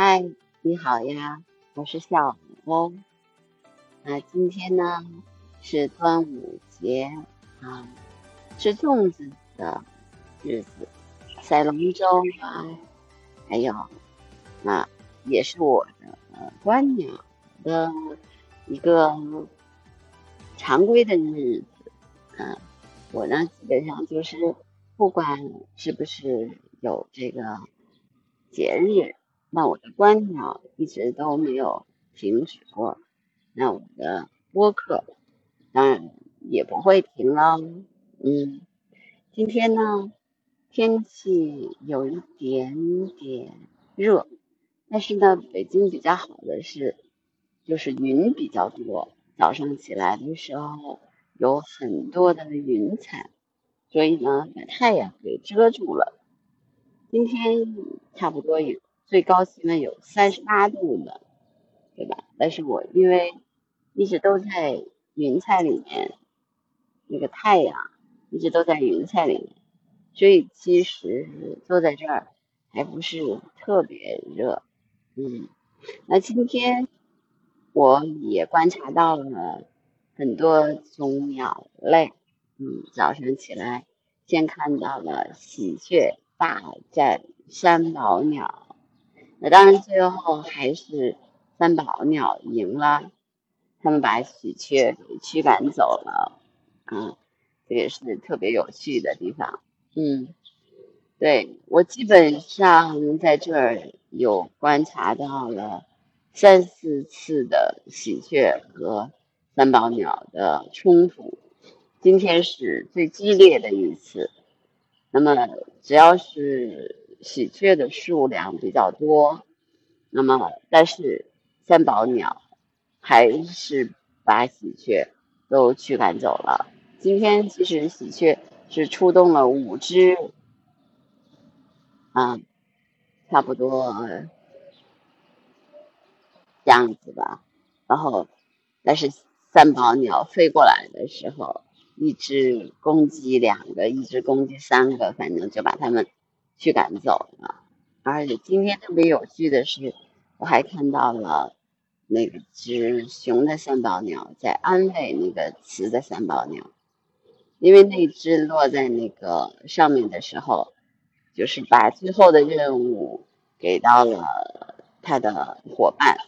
嗨，你好呀，我是小欧。那今天呢是端午节啊，吃粽子的日子，赛龙舟啊，还有那也是我的观鸟的一个常规的日子。嗯，我呢基本上就是不管是不是有这个节日。那我的观鸟一直都没有停止过，那我的播客当然也不会停了。嗯，今天呢天气有一点点热，但是呢北京比较好的是就是云比较多，早上起来的时候有很多的云彩，所以呢把太阳给遮住了。今天差不多有。最高气温有三十八度的，对吧？但是我因为一直都在云彩里面，那个太阳一直都在云彩里面，所以其实坐在这儿还不是特别热。嗯，那今天我也观察到了很多种鸟类。嗯，早上起来先看到了喜鹊大战山宝鸟。那当然，最后还是三宝鸟赢了，他们把喜鹊给驱赶走了，嗯，这也是特别有趣的地方，嗯，对我基本上在这儿有观察到了三四次的喜鹊和三宝鸟的冲突，今天是最激烈的一次，那么只要是。喜鹊的数量比较多，那么但是三宝鸟还是把喜鹊都驱赶走了。今天其实喜鹊是出动了五只，啊，差不多这样子吧。然后，但是三宝鸟飞过来的时候，一只攻击两个，一只攻击三个，反正就把它们。去赶走了，而且今天特别有趣的是，我还看到了那只雄的三宝鸟在安慰那个雌的三宝鸟，因为那只落在那个上面的时候，就是把最后的任务给到了它的伙伴。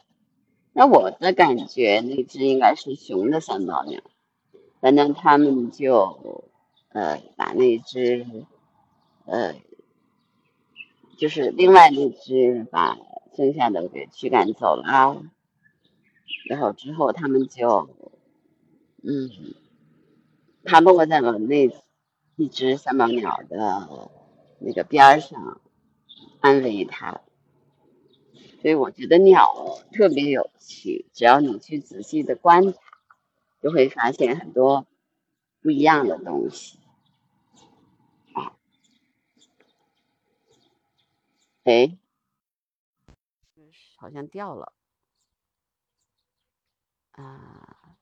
那我的感觉，那只应该是雄的三宝鸟，反正他们就呃把那只呃。就是另外那只把剩下的给驱赶走了，然后之后他们就，嗯，它落在了那一只三宝鸟的那个边上，安慰它。所以我觉得鸟特别有趣，只要你去仔细的观察，就会发现很多不一样的东西。哎，好像掉了啊，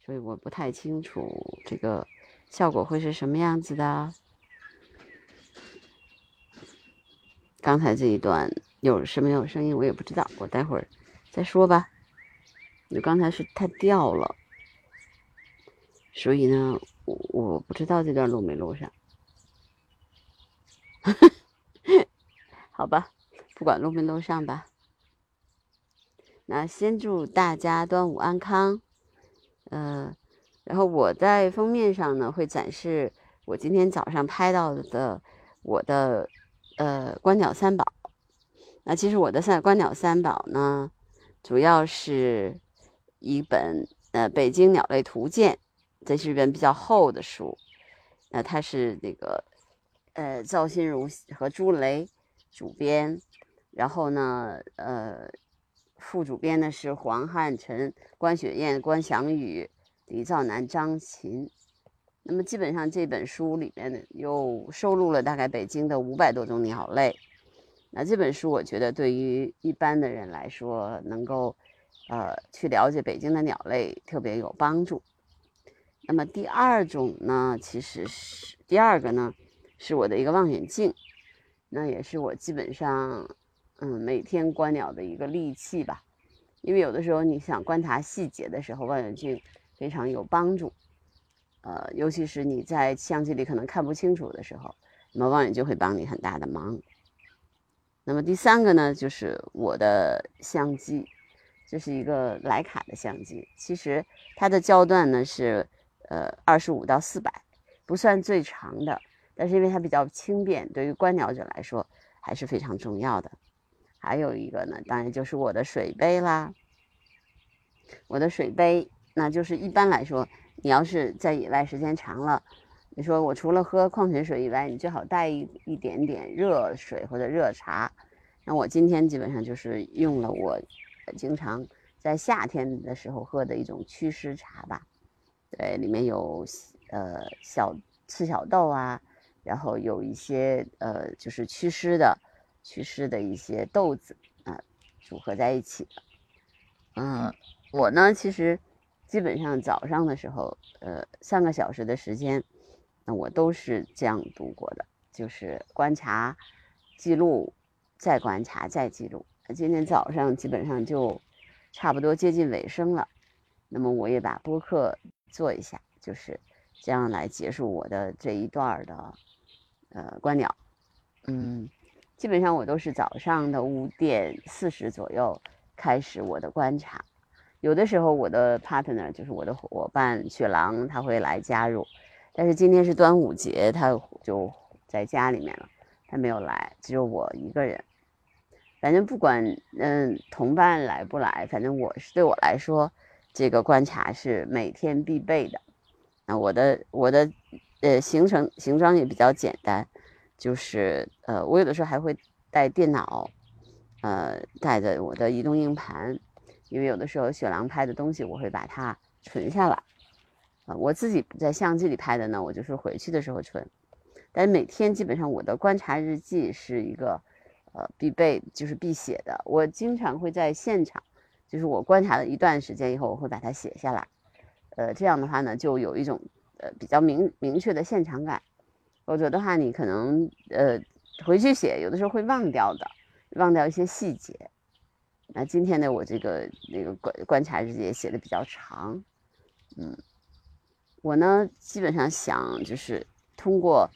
所以我不太清楚这个效果会是什么样子的。刚才这一段有是没有声音，我也不知道，我待会儿再说吧。就刚才是它掉了，所以呢，我我不知道这段录没录上。好吧，不管录没录上吧。那先祝大家端午安康。呃，然后我在封面上呢会展示我今天早上拍到的我的呃观鸟三宝。那其实我的三观鸟三宝呢，主要是一本呃《北京鸟类图鉴》，这是一本比较厚的书。那它是那个呃赵新如和朱雷。主编，然后呢，呃，副主编呢是黄汉臣、关雪燕、关祥宇、李兆南、张琴。那么基本上这本书里面呢，又收录了大概北京的五百多种鸟类。那这本书我觉得对于一般的人来说，能够呃去了解北京的鸟类特别有帮助。那么第二种呢，其实是第二个呢，是我的一个望远镜。那也是我基本上，嗯，每天观鸟的一个利器吧。因为有的时候你想观察细节的时候，望远镜非常有帮助。呃，尤其是你在相机里可能看不清楚的时候，那么望远镜会帮你很大的忙。那么第三个呢，就是我的相机，这是一个徕卡的相机，其实它的焦段呢是呃二十五到四百，不算最长的，但是因为它比较轻便，对于观鸟者来说还是非常重要的。还有一个呢，当然就是我的水杯啦。我的水杯，那就是一般来说，你要是在野外时间长了，你说我除了喝矿泉水以外，你最好带一一点点热水或者热茶。那我今天基本上就是用了我经常在夏天的时候喝的一种祛湿茶吧。对，里面有呃小赤小豆啊，然后有一些呃就是祛湿的。祛湿的一些豆子啊，组合在一起的。嗯，我呢，其实基本上早上的时候，呃，三个小时的时间，那我都是这样度过的，就是观察、记录，再观察，再记录。今天早上基本上就差不多接近尾声了，那么我也把播客做一下，就是这样来结束我的这一段的呃观鸟。嗯。基本上我都是早上的五点四十左右开始我的观察，有的时候我的 partner 就是我的伙伴雪狼他会来加入，但是今天是端午节，他就在家里面了，他没有来，只有我一个人。反正不管嗯同伴来不来，反正我是对我来说，这个观察是每天必备的。那我的我的呃行程行装也比较简单。就是呃，我有的时候还会带电脑，呃，带着我的移动硬盘，因为有的时候雪狼拍的东西我会把它存下来，啊，我自己在相机里拍的呢，我就是回去的时候存。但是每天基本上我的观察日记是一个呃必备，就是必写的。我经常会在现场，就是我观察了一段时间以后，我会把它写下来，呃，这样的话呢，就有一种呃比较明明确的现场感。否则的话，你可能呃回去写，有的时候会忘掉的，忘掉一些细节。那今天呢，我这个那个观观察日记也写的比较长，嗯，我呢基本上想就是通过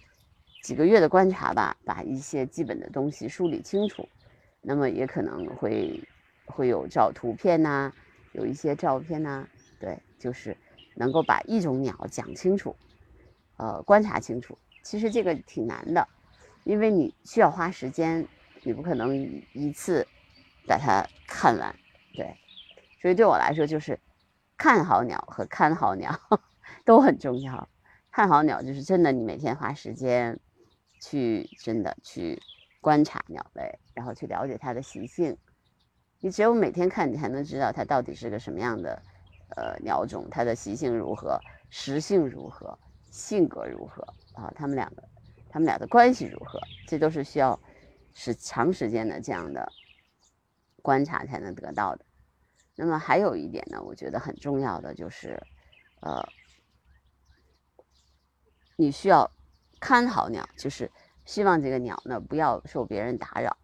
几个月的观察吧，把一些基本的东西梳理清楚。那么也可能会会有照图片呐，有一些照片呐，对，就是能够把一种鸟讲清楚，呃，观察清楚。其实这个挺难的，因为你需要花时间，你不可能一次把它看完，对。所以对我来说，就是看好鸟和看好鸟 都很重要。看好鸟就是真的，你每天花时间去真的去观察鸟类，然后去了解它的习性。你只有每天看，你才能知道它到底是个什么样的呃鸟种，它的习性如何，食性如何，性格如何。啊，它们两个，它们俩的关系如何？这都是需要是长时间的这样的观察才能得到的。那么还有一点呢，我觉得很重要的就是，呃，你需要看好鸟，就是希望这个鸟呢不要受别人打扰。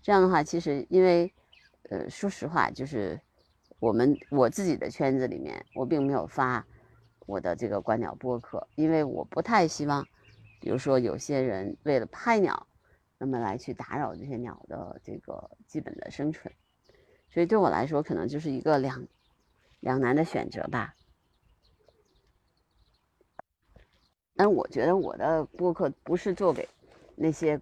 这样的话，其实因为，呃，说实话，就是我们我自己的圈子里面，我并没有发。我的这个观鸟播客，因为我不太希望，比如说有些人为了拍鸟，那么来去打扰这些鸟的这个基本的生存，所以对我来说，可能就是一个两两难的选择吧。但我觉得我的播客不是做给那些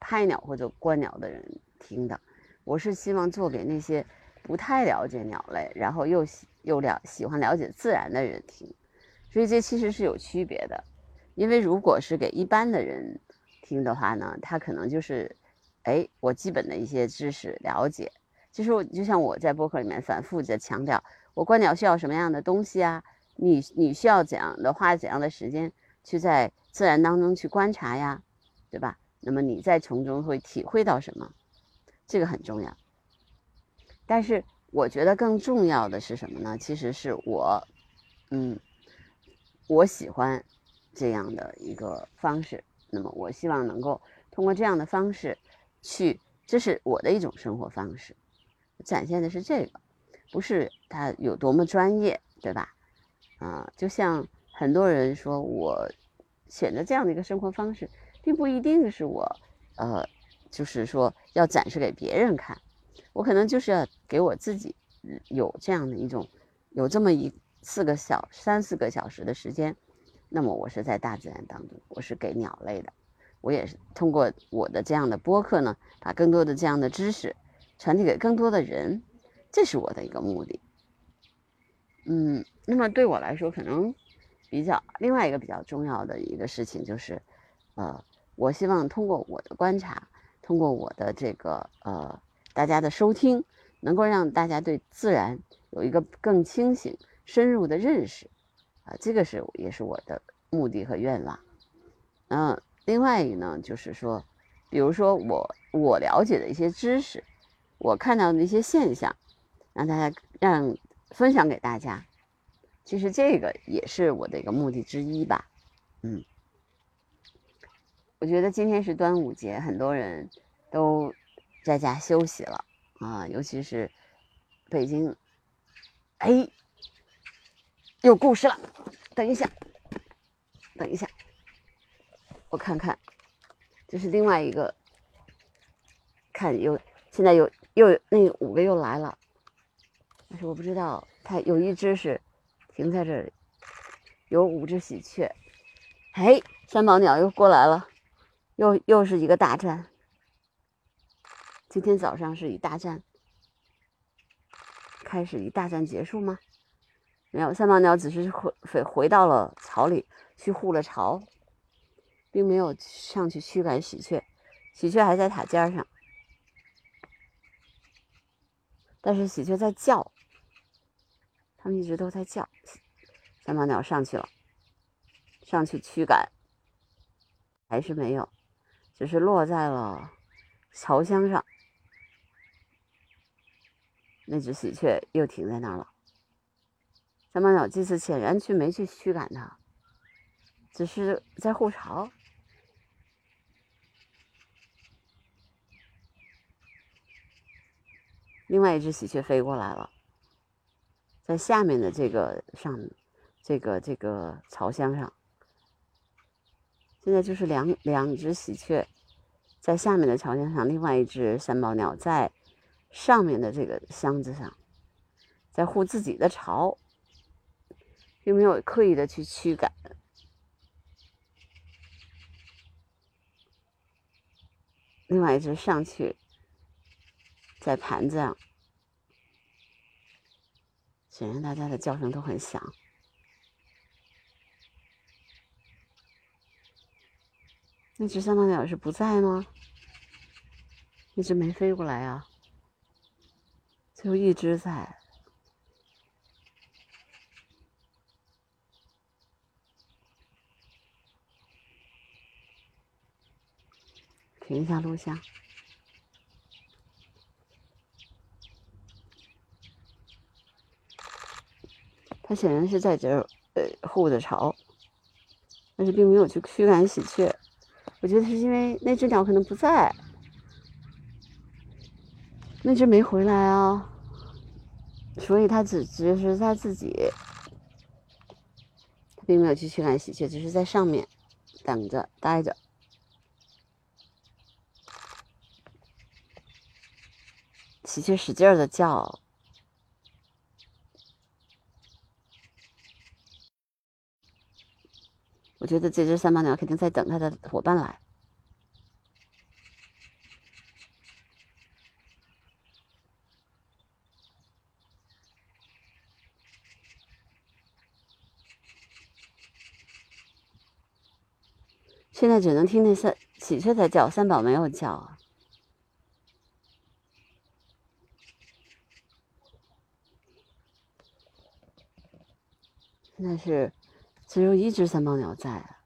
拍鸟或者观鸟的人听的，我是希望做给那些不太了解鸟类，然后又喜又了喜欢了解自然的人听。所以这其实是有区别的，因为如果是给一般的人听的话呢，他可能就是，哎，我基本的一些知识了解，就是我就像我在播客里面反复在强调，我观鸟需要什么样的东西啊？你你需要怎样的花怎样的时间去在自然当中去观察呀，对吧？那么你在从中会体会到什么？这个很重要。但是我觉得更重要的是什么呢？其实是我，嗯。我喜欢这样的一个方式，那么我希望能够通过这样的方式去这是我的一种生活方式，展现的是这个，不是他有多么专业，对吧？啊，就像很多人说我选择这样的一个生活方式，并不一定是我，呃，就是说要展示给别人看，我可能就是要给我自己有这样的一种，有这么一四个小三四个小时的时间，那么我是在大自然当中，我是给鸟类的。我也是通过我的这样的播客呢，把更多的这样的知识传递给更多的人，这是我的一个目的。嗯，那么对我来说，可能比较另外一个比较重要的一个事情就是，呃，我希望通过我的观察，通过我的这个呃大家的收听，能够让大家对自然有一个更清醒、深入的认识，啊，这个是也是我的目的和愿望，嗯。另外一个呢，就是说，比如说我我了解的一些知识，我看到的一些现象，让大家让分享给大家，其实这个也是我的一个目的之一吧。嗯，我觉得今天是端午节，很多人都在家休息了啊，尤其是北京，哎，有故事了，等一下，等一下。我看看，这是另外一个，看有现在有又那五个又来了，但是我不知道，它有一只是停在这里，有五只喜鹊，哎，三宝鸟又过来了，又又是一个大战，今天早上是以大战开始，以大战结束吗？没有，三毛鸟只是回回回到了巢里去护了巢。并没有上去驱赶喜鹊，喜鹊还在塔尖上，但是喜鹊在叫，它们一直都在叫。三毛鸟上去了，上去驱赶，还是没有，只是落在了巢箱上。那只喜鹊又停在那儿了。三毛鸟这次显然去没去驱赶它，只是在护巢。另外一只喜鹊飞过来了，在下面的这个上，这个这个巢箱上，现在就是两两只喜鹊在下面的巢箱上，另外一只三毛鸟在上面的这个箱子上，在护自己的巢，并没有刻意的去驱赶。另外一只上去。在盘子上，显然大家的叫声都很响。那只三毛鸟是不在吗？一直没飞过来啊，就一直在。停一下录像。它显然是在这儿，呃，护着巢，但是并没有去驱赶喜鹊。我觉得是因为那只鸟可能不在，那只没回来啊，所以它只只是它自己，它并没有去驱赶喜鹊，只是在上面等着待着。喜鹊使劲的叫。我觉得这只三毛鸟肯定在等它的伙伴来。现在只能听见三喜鹊在叫，三宝没有叫啊。现在是。只有一只三宝鸟在，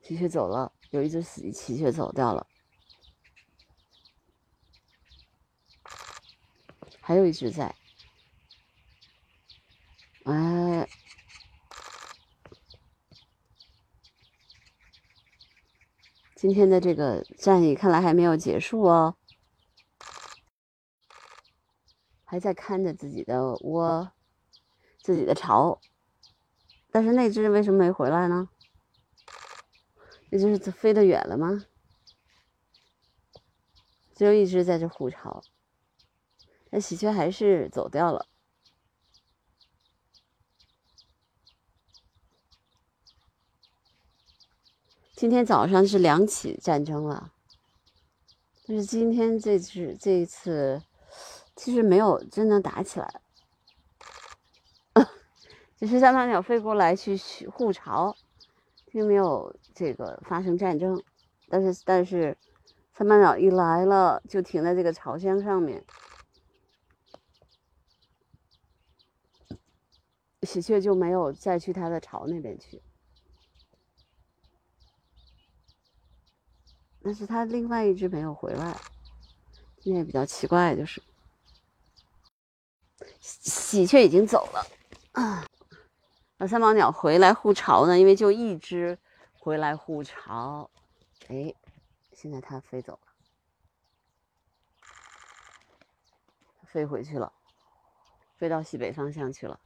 喜鹊走了，有一只喜喜鹊走掉了，还有一只在，哎，今天的这个战役看来还没有结束哦，还在看着自己的窝，自己的巢。但是那只为什么没回来呢？那就是飞得远了吗？只有一只在这护巢，那喜鹊还是走掉了。今天早上是两起战争了，但是今天这次这一次其实没有真正打起来，只是三把鸟飞过来去护巢，并没有这个发生战争。但是但是三把鸟一来了，就停在这个巢箱上面，喜鹊就没有再去它的巢那边去。但是它另外一只没有回来，今天也比较奇怪，就是喜鹊已经走了啊。那三毛鸟回来护巢呢？因为就一只回来护巢，哎，现在它飞走了，飞回去了，飞到西北方向去了。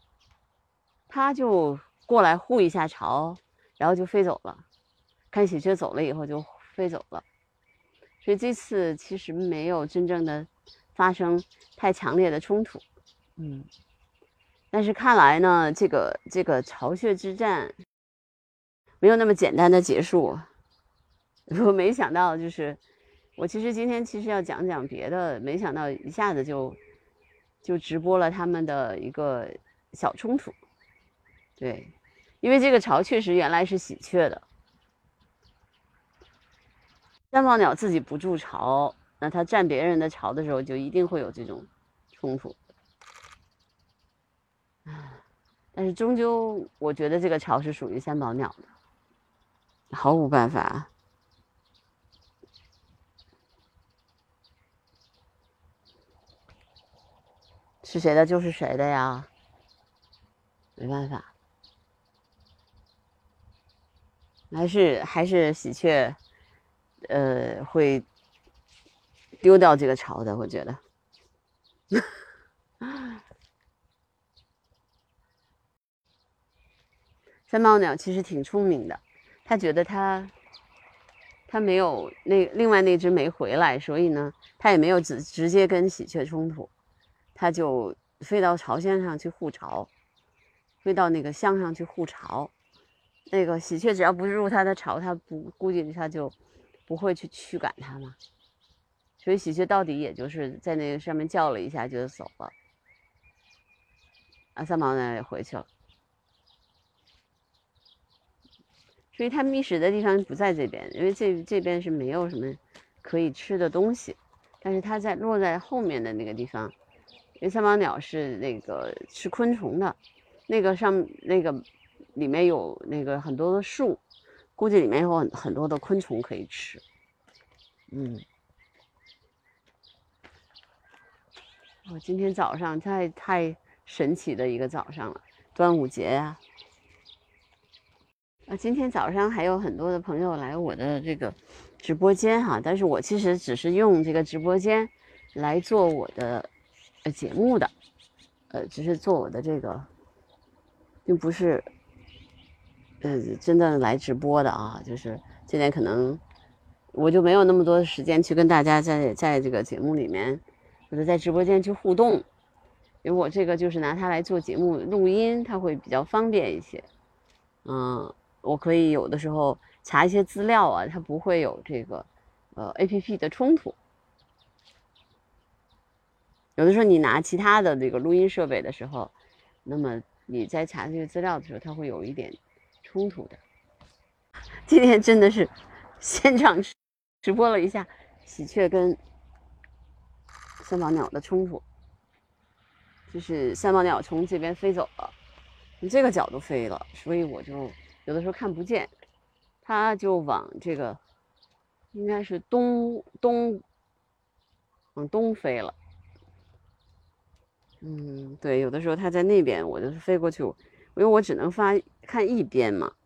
它就过来护一下巢，然后就飞走了。看喜鹊走了以后就。飞走了，所以这次其实没有真正的发生太强烈的冲突，嗯，但是看来呢，这个这个巢穴之战没有那么简单的结束。我没想到，就是我其实今天其实要讲讲别的，没想到一下子就就直播了他们的一个小冲突，对，因为这个巢确实原来是喜鹊的。三毛鸟自己不筑巢，那它占别人的巢的时候，就一定会有这种冲突。但是终究，我觉得这个巢是属于三宝鸟的，毫无办法。是谁的就是谁的呀，没办法，还是还是喜鹊。呃，会丢掉这个巢的，我觉得。三毛鸟其实挺聪明的，他觉得他他没有那另外那只没回来，所以呢，他也没有直直接跟喜鹊冲突，他就飞到巢箱上去护巢，飞到那个箱上去护巢。那个喜鹊只要不入它的巢，它不估计它就。不会去驱赶它吗？所以喜鹊到底也就是在那个上面叫了一下就走了。啊，三毛呢也回去了。所以它觅食的地方不在这边，因为这这边是没有什么可以吃的东西。但是它在落在后面的那个地方，因为三毛鸟是那个吃昆虫的，那个上那个里面有那个很多的树。估计里面有很很多的昆虫可以吃，嗯，我今天早上太太神奇的一个早上了，端午节呀，啊，今天早上还有很多的朋友来我的这个直播间哈，但是我其实只是用这个直播间来做我的呃节目的，呃，只是做我的这个，并不是。嗯，真的来直播的啊，就是今天可能我就没有那么多的时间去跟大家在在这个节目里面或者在直播间去互动，因为我这个就是拿它来做节目录音，它会比较方便一些。嗯，我可以有的时候查一些资料啊，它不会有这个呃 A P P 的冲突。有的时候你拿其他的这个录音设备的时候，那么你在查这些资料的时候，它会有一点。冲突的，今天真的是现场直播了一下喜鹊跟三毛鸟的冲突，就是三毛鸟从这边飞走了，从这个角度飞了，所以我就有的时候看不见，它就往这个应该是东东往东飞了，嗯，对，有的时候它在那边，我就是飞过去。因为我只能发看一边嘛。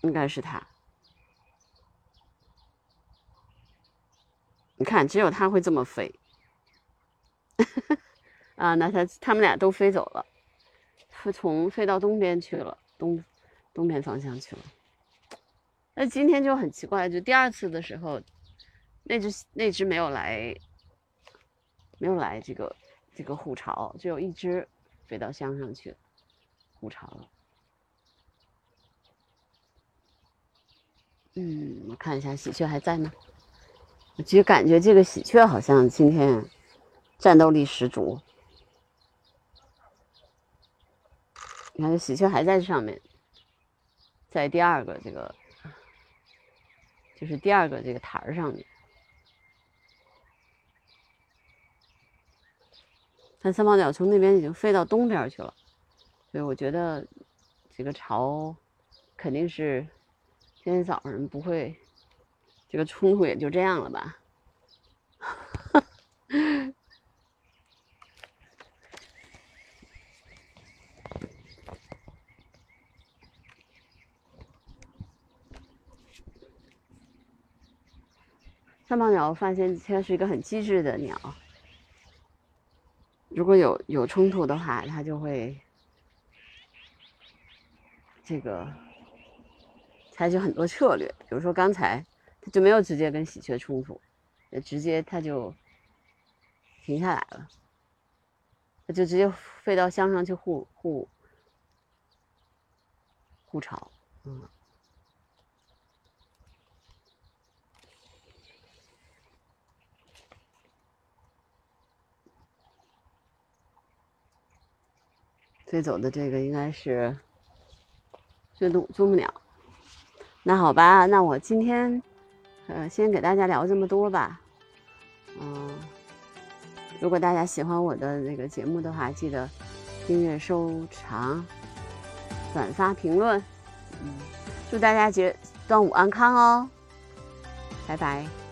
应该是他。你看只有他会这么飞。啊，那他他们俩都飞走了，他从飞到东边去了，东东边方向去了。那今天就很奇怪，就第二次的时候，那只那只没有来。没有来这个这个虎巢，只有一只飞到乡上去了。护巢了。嗯，我看一下喜鹊还在吗？我就感觉这个喜鹊好像今天战斗力十足。你看，这喜鹊还在上面，在第二个这个，就是第二个这个台儿上面。但三毛鸟从那边已经飞到东边去了，所以我觉得这个巢肯定是今天早上不会，这个冲突也就这样了吧。三毛鸟发现它是一个很机智的鸟，如果有有冲突的话，它就会这个采取很多策略。比如说刚才它就没有直接跟喜鹊冲突，直接它就停下来了，它就直接飞到箱上去护护护巢，嗯。飞走的这个应该是这东啄木鸟。那好吧，那我今天呃先给大家聊这么多吧。嗯，如果大家喜欢我的那个节目的话，记得订阅、收藏、转发、评论。嗯，祝大家节端午安康哦！拜拜。